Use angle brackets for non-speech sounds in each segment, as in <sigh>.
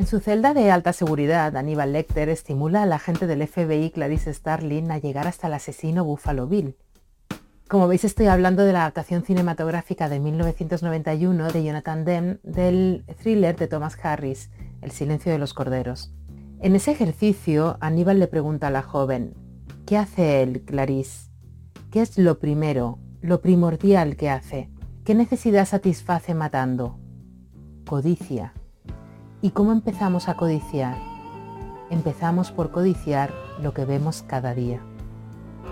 En su celda de alta seguridad, Aníbal Lecter estimula a la agente del FBI Clarice Starling a llegar hasta el asesino Buffalo Bill. Como veis estoy hablando de la adaptación cinematográfica de 1991 de Jonathan Demme del thriller de Thomas Harris, El silencio de los corderos. En ese ejercicio, Aníbal le pregunta a la joven, ¿qué hace él, Clarice? ¿Qué es lo primero, lo primordial que hace? ¿Qué necesidad satisface matando? Codicia. ¿Y cómo empezamos a codiciar? Empezamos por codiciar lo que vemos cada día.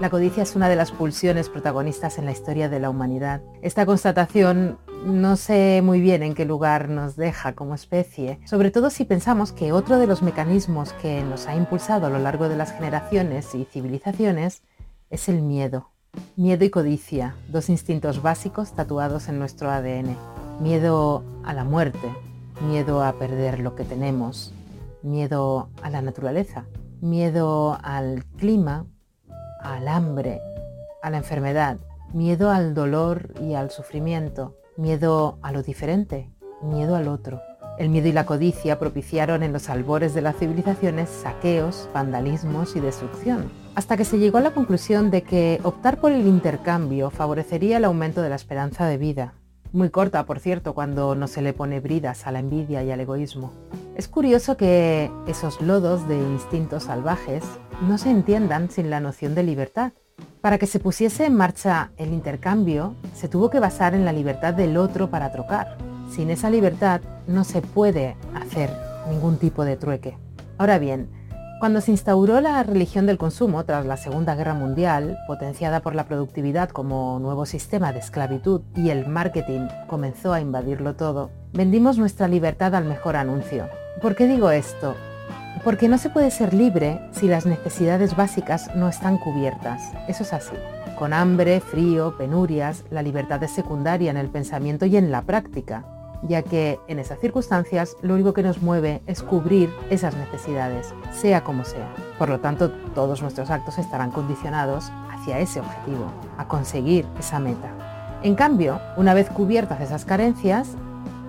La codicia es una de las pulsiones protagonistas en la historia de la humanidad. Esta constatación no sé muy bien en qué lugar nos deja como especie, sobre todo si pensamos que otro de los mecanismos que nos ha impulsado a lo largo de las generaciones y civilizaciones es el miedo. Miedo y codicia, dos instintos básicos tatuados en nuestro ADN. Miedo a la muerte, miedo a perder lo que tenemos, miedo a la naturaleza, miedo al clima, al hambre, a la enfermedad, miedo al dolor y al sufrimiento, miedo a lo diferente, miedo al otro. El miedo y la codicia propiciaron en los albores de las civilizaciones saqueos, vandalismos y destrucción, hasta que se llegó a la conclusión de que optar por el intercambio favorecería el aumento de la esperanza de vida. Muy corta, por cierto, cuando no se le pone bridas a la envidia y al egoísmo. Es curioso que esos lodos de instintos salvajes no se entiendan sin la noción de libertad. Para que se pusiese en marcha el intercambio, se tuvo que basar en la libertad del otro para trocar. Sin esa libertad no se puede hacer ningún tipo de trueque. Ahora bien, cuando se instauró la religión del consumo tras la Segunda Guerra Mundial, potenciada por la productividad como nuevo sistema de esclavitud y el marketing comenzó a invadirlo todo, vendimos nuestra libertad al mejor anuncio. ¿Por qué digo esto? Porque no se puede ser libre si las necesidades básicas no están cubiertas. Eso es así. Con hambre, frío, penurias, la libertad es secundaria en el pensamiento y en la práctica, ya que en esas circunstancias lo único que nos mueve es cubrir esas necesidades, sea como sea. Por lo tanto, todos nuestros actos estarán condicionados hacia ese objetivo, a conseguir esa meta. En cambio, una vez cubiertas esas carencias,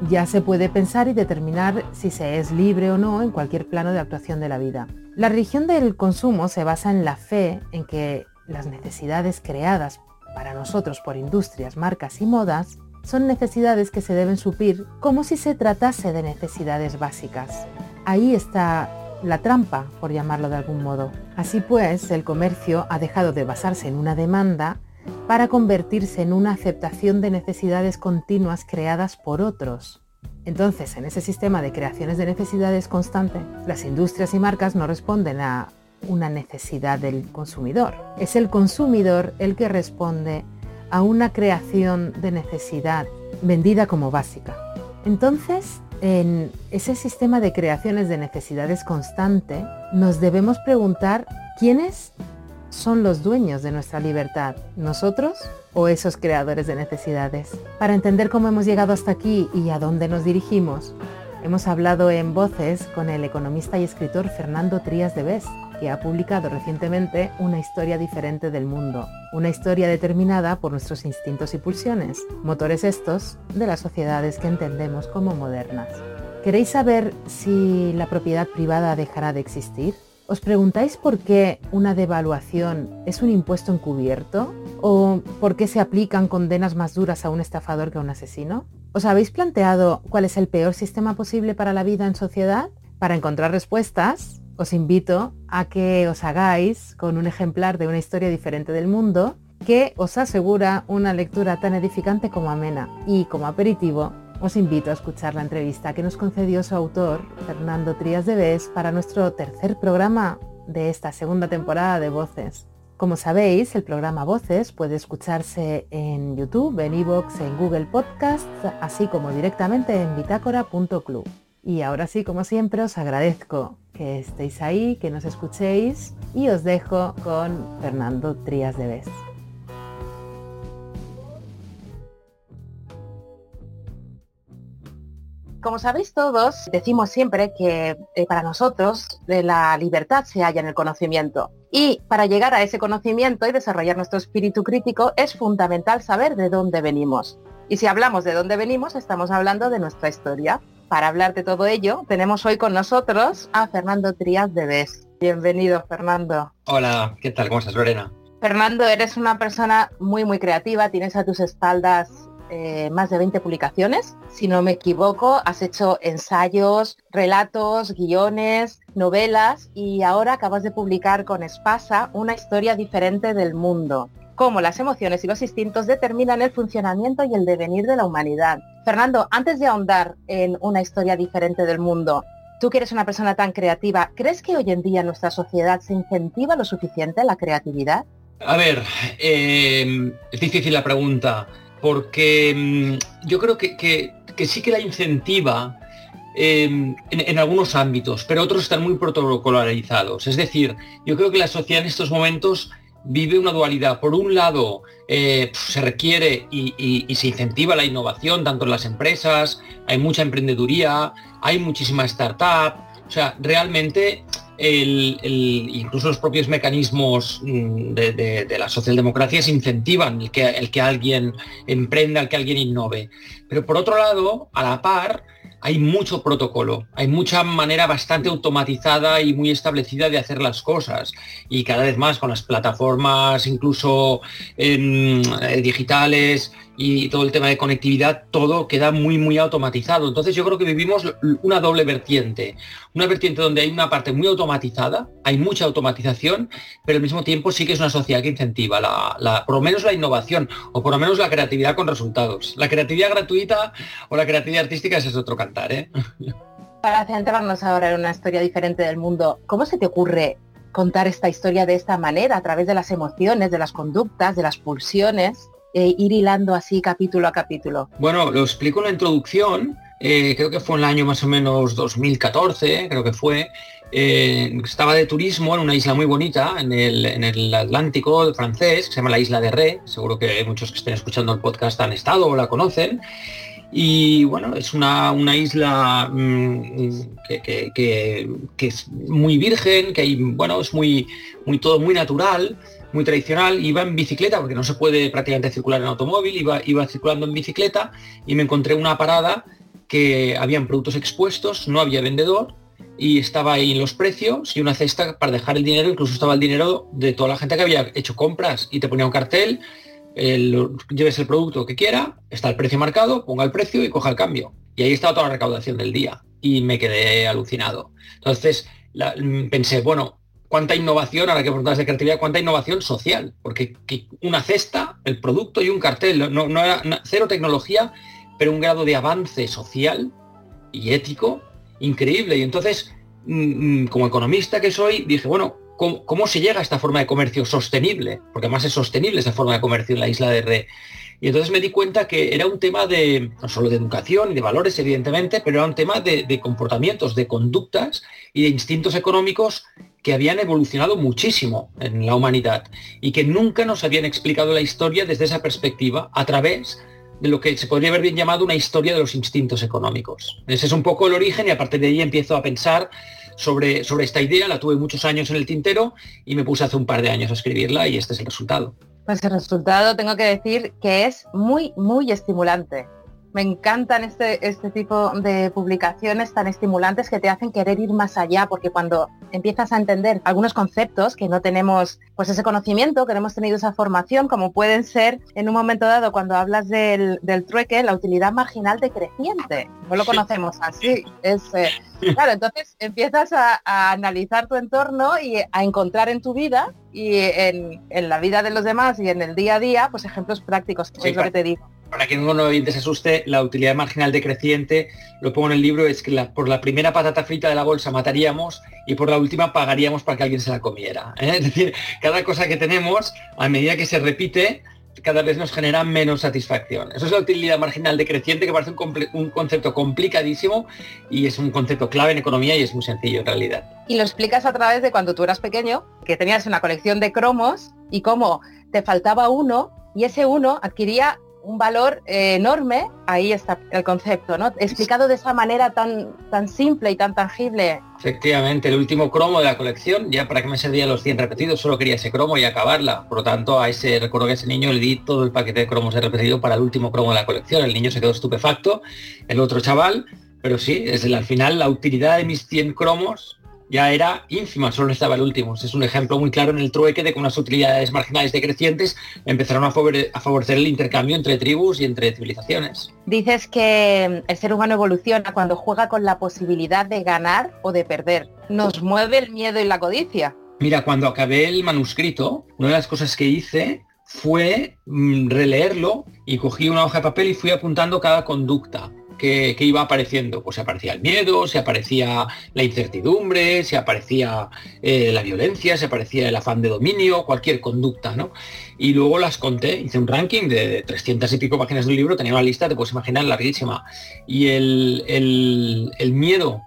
ya se puede pensar y determinar si se es libre o no en cualquier plano de actuación de la vida. La religión del consumo se basa en la fe en que las necesidades creadas para nosotros por industrias, marcas y modas son necesidades que se deben suplir como si se tratase de necesidades básicas. Ahí está la trampa, por llamarlo de algún modo. Así pues, el comercio ha dejado de basarse en una demanda para convertirse en una aceptación de necesidades continuas creadas por otros. Entonces, en ese sistema de creaciones de necesidades constante, las industrias y marcas no responden a una necesidad del consumidor. Es el consumidor el que responde a una creación de necesidad vendida como básica. Entonces, en ese sistema de creaciones de necesidades constante, nos debemos preguntar quiénes son los dueños de nuestra libertad, nosotros o esos creadores de necesidades. Para entender cómo hemos llegado hasta aquí y a dónde nos dirigimos, hemos hablado en voces con el economista y escritor Fernando Trías de Bes, que ha publicado recientemente Una historia diferente del mundo, una historia determinada por nuestros instintos y pulsiones, motores estos de las sociedades que entendemos como modernas. ¿Queréis saber si la propiedad privada dejará de existir? ¿Os preguntáis por qué una devaluación es un impuesto encubierto? ¿O por qué se aplican condenas más duras a un estafador que a un asesino? ¿Os habéis planteado cuál es el peor sistema posible para la vida en sociedad? Para encontrar respuestas, os invito a que os hagáis con un ejemplar de una historia diferente del mundo que os asegura una lectura tan edificante como amena y como aperitivo os invito a escuchar la entrevista que nos concedió su autor, Fernando Trías de Bes, para nuestro tercer programa de esta segunda temporada de Voces. Como sabéis, el programa Voces puede escucharse en YouTube, en iVoox, en Google Podcasts, así como directamente en bitácora.club. Y ahora sí, como siempre, os agradezco que estéis ahí, que nos escuchéis y os dejo con Fernando Trías de Bes. Como sabéis todos, decimos siempre que eh, para nosotros eh, la libertad se halla en el conocimiento. Y para llegar a ese conocimiento y desarrollar nuestro espíritu crítico es fundamental saber de dónde venimos. Y si hablamos de dónde venimos, estamos hablando de nuestra historia. Para hablar de todo ello, tenemos hoy con nosotros a Fernando Trías de BES. Bienvenido, Fernando. Hola, ¿qué tal? ¿Cómo estás, Lorena? Fernando, eres una persona muy, muy creativa, tienes a tus espaldas eh, más de 20 publicaciones. Si no me equivoco, has hecho ensayos, relatos, guiones, novelas y ahora acabas de publicar con Espasa una historia diferente del mundo cómo las emociones y los instintos determinan el funcionamiento y el devenir de la humanidad. Fernando, antes de ahondar en una historia diferente del mundo, tú que eres una persona tan creativa, ¿crees que hoy en día en nuestra sociedad se incentiva lo suficiente la creatividad? A ver, eh, es difícil la pregunta, porque mm, yo creo que, sí que la incentiva em, en, algunos ámbitos, pero otros están muy protocolarizados. Es decir, yo creo que la sociedad en estos momentos vive una dualidad. Por un lado, eh, se requiere y, se incentiva la innovación, tanto en las empresas, hay mucha emprendeduría, hay muchísima startup. O sea, realmente incluso los propios mecanismos mm, de, la socialdemocracia se incentivan el que, el que alguien emprenda, el que alguien innove. Pero por otro lado, a la par, hay mucho protocolo, hay mucha manera bastante automatizada y muy establecida de hacer las cosas. Y cada vez más con las plataformas incluso eh, digitales y todo el tema de conectividad, todo queda muy, muy automatizado. Entonces yo creo que vivimos una doble vertiente. Una vertiente donde hay una parte muy automatizada, hay mucha automatización, pero al mismo tiempo sí que es una sociedad que incentiva la, por lo menos la innovación o por lo menos la creatividad con resultados. La creatividad gratuita o la creatividad artística ese es otro cantar. ¿eh? <laughs> Para centrarnos ahora en una historia diferente del mundo, ¿cómo se te ocurre contar esta historia de esta manera, a través de las emociones, de las conductas, de las pulsiones? Eh, ir hilando así capítulo a capítulo? Bueno, lo explico en la introducción. Eh, creo que fue en el año más o menos 2014, creo que fue. Eh, estaba de turismo en una isla muy bonita en el, Atlántico francés, que se llama la isla de Ré. Seguro que muchos que estén escuchando el podcast han estado o la conocen. Y bueno, es una, isla mm, que, es muy virgen, que hay, bueno, es muy, muy todo muy natural muy tradicional, iba en bicicleta, porque no se puede prácticamente circular en automóvil, iba, iba circulando en bicicleta y me encontré una parada que habían productos expuestos, no había vendedor y estaba ahí los precios y una cesta para dejar el dinero, incluso estaba el dinero de toda la gente que había hecho compras y te ponía un cartel, lleves el producto que quiera, está el precio marcado, ponga el precio y coja el cambio. Y ahí estaba toda la recaudación del día y me quedé alucinado. Entonces pensé, bueno, cuánta innovación, ahora que preguntabas de creatividad, cuánta innovación social, porque una cesta, el producto y un cartel, no, era cero tecnología, pero un grado de avance social y ético increíble. Y entonces, mm, mm, como economista que soy, dije, bueno, ¿cómo, se llega a esta forma de comercio sostenible? Porque además es sostenible esa forma de comercio en la isla de Re. Y entonces me di cuenta que era un tema de, no solo de educación y de valores, evidentemente, pero era un tema de comportamientos, de conductas y de instintos económicos que habían evolucionado muchísimo en la humanidad y que nunca nos habían explicado la historia desde esa perspectiva a través de lo que se podría haber bien llamado una historia de los instintos económicos. Ese es un poco el origen y a partir de ahí empiezo a pensar sobre, sobre esta idea, la tuve muchos años en el tintero y me puse hace un par de años a escribirla y este es el resultado. Pues el resultado tengo que decir que es muy, muy estimulante. Me encantan este, este tipo de publicaciones tan estimulantes que te hacen querer ir más allá, porque cuando empiezas a entender algunos conceptos que no tenemos pues ese conocimiento, que no hemos tenido esa formación, como pueden ser en un momento dado cuando hablas del, trueque, la utilidad marginal decreciente. No lo conocemos así. Es, eh, claro, entonces empiezas a, analizar tu entorno y a encontrar en tu vida y en, la vida de los demás y en el día a día, pues ejemplos prácticos, es lo que te digo para que no oyente se asuste, la utilidad marginal decreciente, lo pongo en el libro, es que por la primera patata frita de la bolsa mataríamos y por la última pagaríamos para que alguien se la comiera. ¿eh? <laughs> Es decir, cada cosa que tenemos, a medida que se repite, cada vez nos genera menos satisfacción. Eso es la utilidad marginal decreciente, que parece un, un, concepto complicadísimo y es un concepto clave en economía y es muy sencillo en realidad. Y lo explicas a través de cuando tú eras pequeño, que tenías una colección de cromos y cómo te faltaba uno y ese uno adquiría un valor eh, enorme, ahí está el concepto, ¿no? Explicado de esa manera tan, tan simple y tan tangible. Efectivamente, el último cromo de la colección, ya para que me servía los 100 repetidos, solo quería ese cromo y acabarla. Por lo tanto, a ese, recuerdo que a ese niño le di todo el paquete de cromos de repetido para el último cromo de la colección. El niño se quedó estupefacto. El otro chaval pero sí, desde el, al final la utilidad de mis 100 cromos ya era ínfima, solo estaba el último. Es un ejemplo muy claro en el trueque de que unas utilidades marginales decrecientes empezaron a, favorecer el intercambio entre tribus y entre civilizaciones. Dices que el ser humano evoluciona cuando juega con la posibilidad de ganar o de perder. ¿Nos mueve el miedo y la codicia? Mira, cuando acabé el manuscrito, una de las cosas que hice fue mm, releerlo y cogí una hoja de papel y fui apuntando cada conducta que, iba apareciendo. Pues se aparecía el miedo, se aparecía la incertidumbre, se aparecía eh, la violencia, se aparecía el afán de dominio, cualquier conducta, ¿no? Y luego las conté, hice un ranking de 300 y pico páginas del libro, tenía una lista, te puedes imaginar, larguísima. Y el, miedo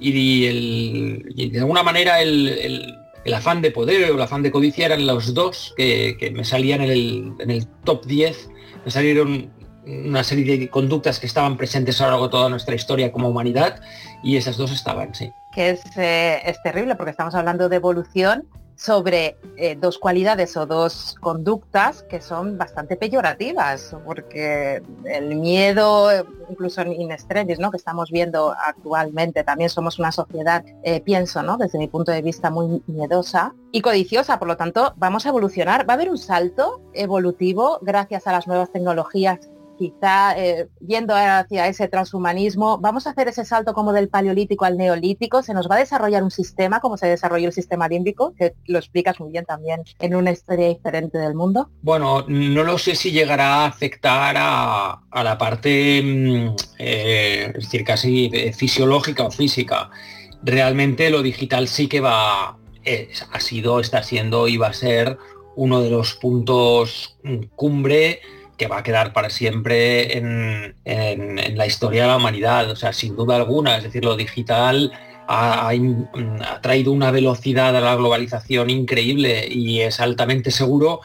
y, el, de alguna manera el, afán de poder o el afán de codicia eran los dos que, me salían en el, en el top 10, me salieron una serie de conductas que estaban presentes a lo largo de toda nuestra historia como humanidad y esas dos estaban, sí. Que es, eh, es terrible porque estamos hablando de evolución sobre eh, dos cualidades o dos conductas que son bastante peyorativas, porque el miedo, incluso en extremis, ¿no? que estamos viendo actualmente, también somos una sociedad, eh, pienso, ¿no? desde mi punto de vista, muy miedosa y codiciosa, por lo tanto, vamos a evolucionar, va a haber un salto evolutivo gracias a las nuevas tecnologías quizá eh, yendo hacia ese transhumanismo, vamos a hacer ese salto como del paleolítico al neolítico, se nos va a desarrollar un sistema como se desarrolló el sistema límbico, que lo explicas muy bien también en una historia diferente del mundo. Bueno, no lo sé si llegará a afectar a, la parte, mm, eh, decir, casi eh, fisiológica o física. Realmente lo digital sí que va, ha sido, está siendo y va a ser uno de los puntos mm, cumbre que va a quedar para siempre en, la historia de la humanidad, o sea, sin duda alguna, es decir, lo digital ha, traído una velocidad a la globalización increíble y es altamente seguro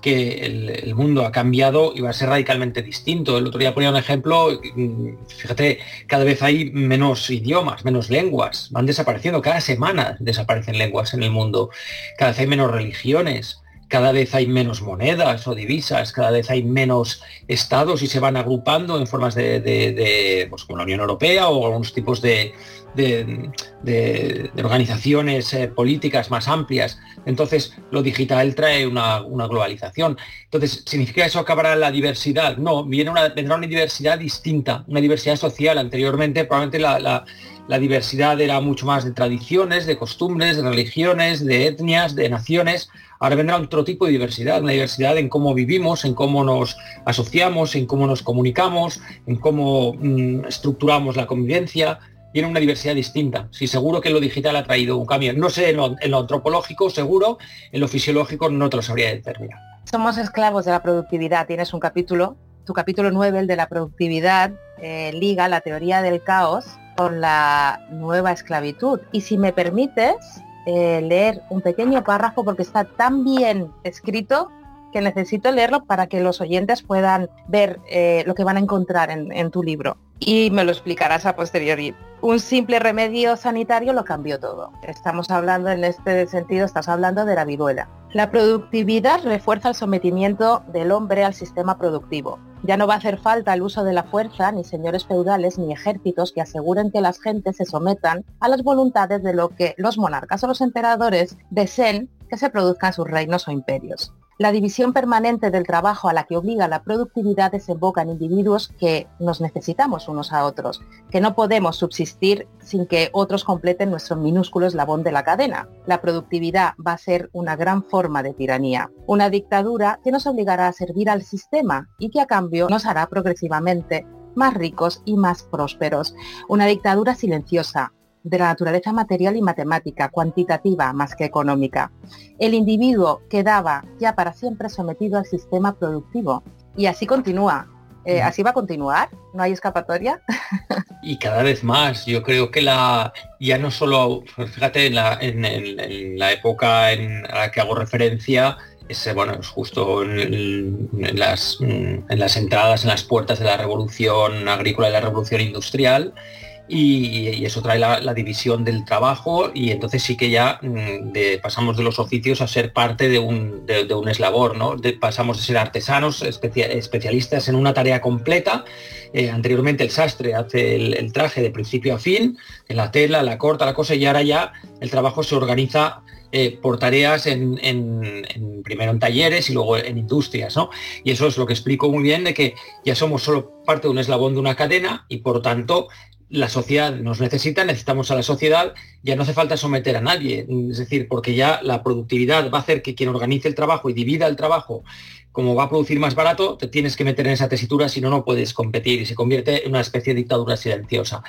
que el, mundo ha cambiado y va a ser radicalmente distinto. El otro día ponía un ejemplo, fíjate, cada vez hay menos idiomas, menos lenguas, van desapareciendo, cada semana desaparecen lenguas en el mundo, cada vez hay menos religiones, cada vez hay menos monedas o divisas, cada vez hay menos estados y se van agrupando en formas de, pues, como la Unión Europea o algunos tipos de, organizaciones eh, políticas más amplias. Entonces, lo digital trae una, globalización. Entonces, ¿significa eso acabará la diversidad? No, viene una, vendrá una diversidad distinta, una diversidad social. Anteriormente, probablemente la diversidad era mucho más de tradiciones, de costumbres, de religiones, de etnias, de naciones. Ahora vendrá otro tipo de diversidad, una diversidad en cómo vivimos, en cómo nos asociamos, en cómo nos comunicamos, en cómo mm, estructuramos la convivencia. Tiene una diversidad distinta. Sí, seguro que lo digital ha traído un cambio. No sé, en lo, antropológico seguro, en lo fisiológico no te lo sabría determinar. Somos esclavos de la productividad. Tienes un capítulo, tu capítulo 9, el de la productividad, eh, liga la teoría del caos con la nueva esclavitud. Y si me permites, eh, leer un pequeño párrafo porque está tan bien escrito que necesito leerlo para que los oyentes puedan ver eh, lo que van a encontrar en, tu libro. Y me lo explicarás a posteriori. Un simple remedio sanitario lo cambió todo. Estamos hablando en este sentido, estás hablando de la viruela. La productividad refuerza el sometimiento del hombre al sistema productivo. Ya no va a hacer falta el uso de la fuerza, ni señores feudales, ni ejércitos que aseguren que las gentes se sometan a las voluntades de lo que los monarcas o los emperadores deseen que se produzcan sus reinos o imperios. La división permanente del trabajo a la que obliga la productividad desemboca en individuos que nos necesitamos unos a otros, que no podemos subsistir sin que otros completen nuestro minúsculo eslabón de la cadena. La productividad va a ser una gran forma de tiranía, una dictadura que nos obligará a servir al sistema y que a cambio nos hará progresivamente más ricos y más prósperos. Una dictadura silenciosa, de la naturaleza material y matemática, cuantitativa más que económica. El individuo quedaba ya para siempre sometido al sistema productivo. Y así continúa. Eh, así va a continuar, no hay escapatoria. y cada vez más, yo creo que la ya no solo, fíjate, en la, en, la época en a la que hago referencia, es, bueno, es justo en, las, en las entradas, en las puertas de la revolución agrícola y la revolución industrial, y, eso trae la, división del trabajo y entonces sí que ya mm, pasamos de los oficios a ser parte de un, eslabor, ¿no? pasamos de ser artesanos, especialistas en una tarea completa. Eh, anteriormente el sastre hace el, traje de principio a fin, en la tela, la corta, la cosa, y ahora ya el trabajo se organiza eh, por tareas en, primero en talleres y luego en industrias, ¿no? Y eso es lo que explico muy bien de que ya somos solo parte de un eslabón de una cadena y por tanto la sociedad nos necesita, necesitamos a la sociedad, ya no hace falta someter a nadie, es decir, porque ya la productividad va a hacer que quien organice el trabajo y divida el trabajo, como va a producir más barato, te tienes que meter en esa tesitura, si no, no puedes competir y se convierte en una especie de dictadura silenciosa.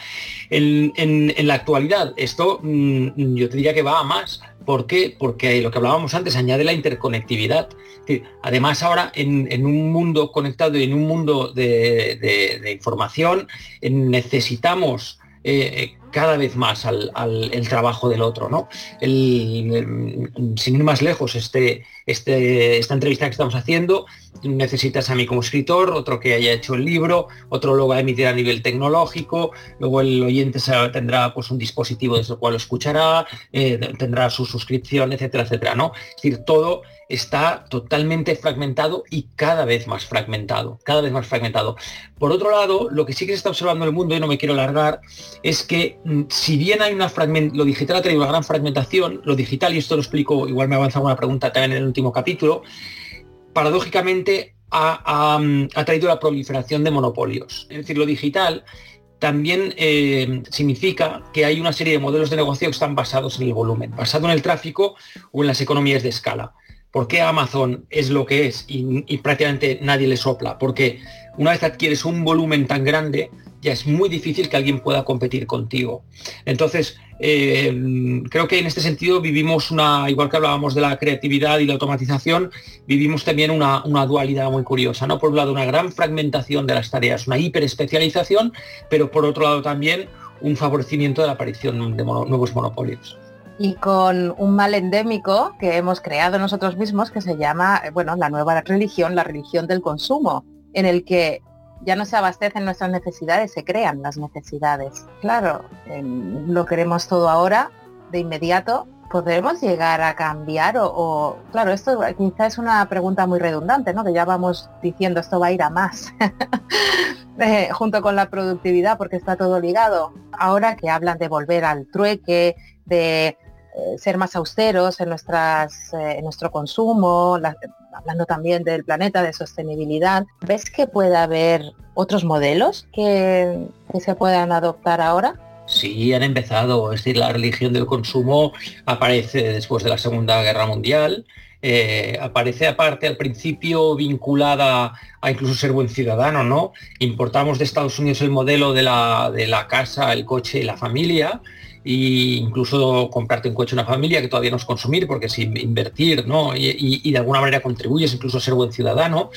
En, la actualidad, esto mm, yo te diría que va a más. ¿Por qué? Porque lo que hablábamos antes añade la interconectividad. Además, ahora en, un mundo conectado y en un mundo de, información, necesitamos eh, cada vez más al, el trabajo del otro. ¿no? sin ir más lejos, este, este, esta entrevista que estamos haciendo, necesitas a mí como escritor, otro que haya hecho el libro, otro lo va a emitir a nivel tecnológico, luego el oyente tendrá pues, un dispositivo desde el cual lo escuchará, eh, tendrá su suscripción, etcétera, etcétera. ¿no? Es decir, todo está totalmente fragmentado y cada vez más fragmentado, cada vez más fragmentado. Por otro lado, lo que sí que se está observando en el mundo, y no me quiero alargar, es que mm, si bien hay una fragment lo digital ha traído una gran fragmentación, lo digital, y esto lo explico, igual me avanza una pregunta también en el último capítulo, paradójicamente ha, traído la proliferación de monopolios. Es decir, lo digital también eh, significa que hay una serie de modelos de negocio que están basados en el volumen, basado en el tráfico o en las economías de escala. ¿Por qué Amazon es lo que es y, prácticamente nadie le sopla? Porque una vez adquieres un volumen tan grande, ya es muy difícil que alguien pueda competir contigo. Entonces, eh, creo que en este sentido vivimos una, igual que hablábamos de la creatividad y la automatización, vivimos también una, dualidad muy curiosa, ¿no? Por un lado, una gran fragmentación de las tareas, una hiperespecialización, pero por otro lado también un favorecimiento de la aparición de nuevos monopolios y con un mal endémico que hemos creado nosotros mismos que se llama, bueno, la nueva religión, la religión del consumo, en el que ya no se abastecen nuestras necesidades, se crean las necesidades. Claro, lo queremos todo ahora, de inmediato, ¿podremos llegar a cambiar o, claro, esto quizá es una pregunta muy redundante, ¿no? Que ya vamos diciendo esto va a ir a más <laughs> eh, junto con la productividad porque está todo ligado. Ahora que hablan de volver al trueque, de eh, ser más austeros en, nuestras, eh, en nuestro consumo, hablando también del planeta, de sostenibilidad. ¿Ves que puede haber otros modelos que, se puedan adoptar ahora? Sí, han empezado. Es decir, la religión del consumo aparece después de la Segunda Guerra Mundial. Eh, aparece aparte al principio vinculada a incluso ser buen ciudadano, ¿no? Importamos de Estados Unidos el modelo de la, de la casa, el coche y la familia e incluso comprarte un coche una familia que todavía no es consumir porque es invertir ¿no? y, de alguna manera contribuyes incluso a ser buen ciudadano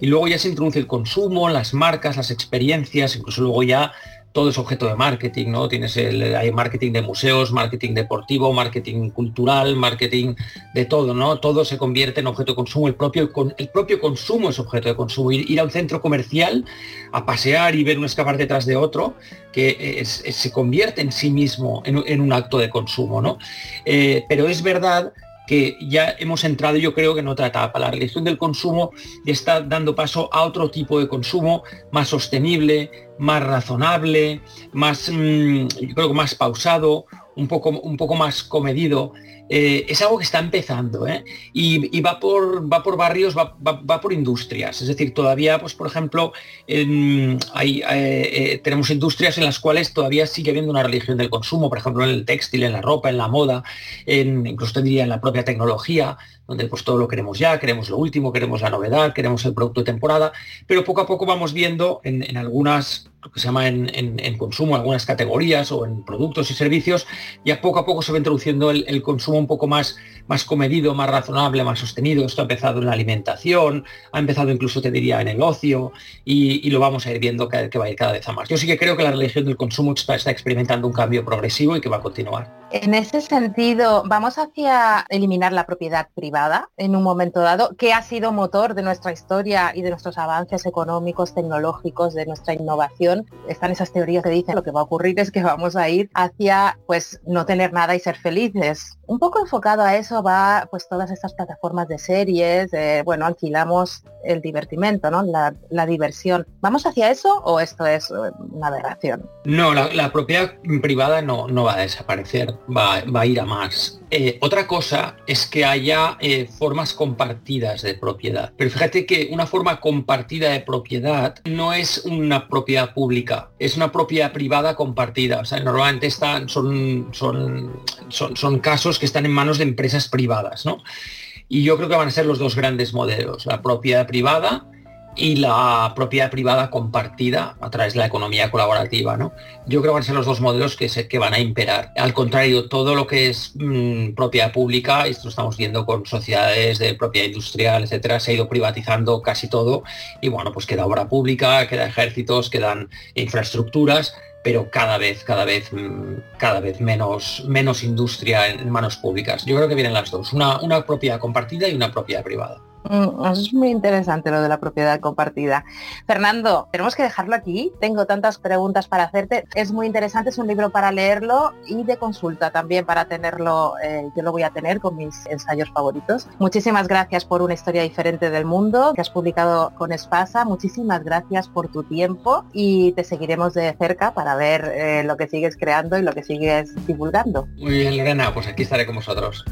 y luego ya se introduce el consumo las marcas las experiencias incluso luego ya todo es objeto de marketing, ¿no? Tienes el, hay marketing de museos, marketing deportivo, marketing cultural, marketing de todo, ¿no? Todo se convierte en objeto de consumo, el propio, el propio consumo es objeto de consumo. Ir, a un centro comercial a pasear y ver un escapar detrás de otro, que se convierte en sí mismo en, un acto de consumo, ¿no? Eh, pero es verdad que ya hemos entrado yo creo que en otra etapa. La religión del consumo está dando paso a otro tipo de consumo más sostenible, más razonable, más, mm, yo creo que más pausado, un poco, un poco más comedido. Eh, es algo que está empezando ¿eh? y, va, por, va por barrios, va, por industrias. Es decir, todavía, pues por ejemplo, eh, tenemos industrias en las cuales todavía sigue habiendo una religión del consumo, por ejemplo, en el textil, en la ropa, en la moda, en, incluso tendría en la propia tecnología, donde pues todo lo queremos ya, queremos lo último, queremos la novedad, queremos el producto de temporada, pero poco a poco vamos viendo en, algunas, lo que se llama en, en, consumo, algunas categorías o en productos y servicios, ya poco a poco se va introduciendo el, consumo un poco más, más comedido, más razonable, más sostenido. Esto ha empezado en la alimentación, ha empezado incluso, te diría, en el ocio y, lo vamos a ir viendo que, que, va a ir cada vez a más. Yo sí que creo que la religión del consumo está experimentando un cambio progresivo y que va a continuar. En ese sentido, vamos hacia eliminar la propiedad privada en un momento dado, que ha sido motor de nuestra historia y de nuestros avances económicos, tecnológicos, de nuestra innovación. Están esas teorías que dicen lo que va a ocurrir es que vamos a ir hacia pues no tener nada y ser felices. Un poco enfocado a eso va pues todas estas plataformas de series, bueno, alquilamos el divertimento, ¿no? La, diversión. ¿Vamos hacia eso o esto es eh, una aberración? No, la, propiedad privada no, no va a desaparecer va, a ir a más. Eh, otra cosa es que haya eh, formas compartidas de propiedad. Pero fíjate que una forma compartida de propiedad no es una propiedad pública, es una propiedad privada compartida. O sea, normalmente están, son, son, son, son casos que están en manos de empresas privadas, ¿no? Y yo creo que van a ser los dos grandes modelos, la propiedad privada y la propiedad privada compartida a través de la economía colaborativa. ¿no? Yo creo que van a ser los dos modelos que, se, que van a imperar. Al contrario, todo lo que es mm, propiedad pública, esto lo estamos viendo con sociedades de propiedad industrial, etcétera, se ha ido privatizando casi todo y bueno, pues queda obra pública, queda ejércitos, quedan infraestructuras, pero cada vez, cada vez, mm, cada vez menos, menos industria en manos públicas. Yo creo que vienen las dos, una, una propiedad compartida y una propiedad privada. Mm, es muy interesante lo de la propiedad compartida. Fernando, tenemos que dejarlo aquí. Tengo tantas preguntas para hacerte. Es muy interesante, es un libro para leerlo y de consulta también para tenerlo. Eh, yo lo voy a tener con mis ensayos favoritos. Muchísimas gracias por una historia diferente del mundo que has publicado con Espasa. Muchísimas gracias por tu tiempo y te seguiremos de cerca para ver eh, lo que sigues creando y lo que sigues divulgando. Muy bien, Lorena, pues aquí estaré con vosotros.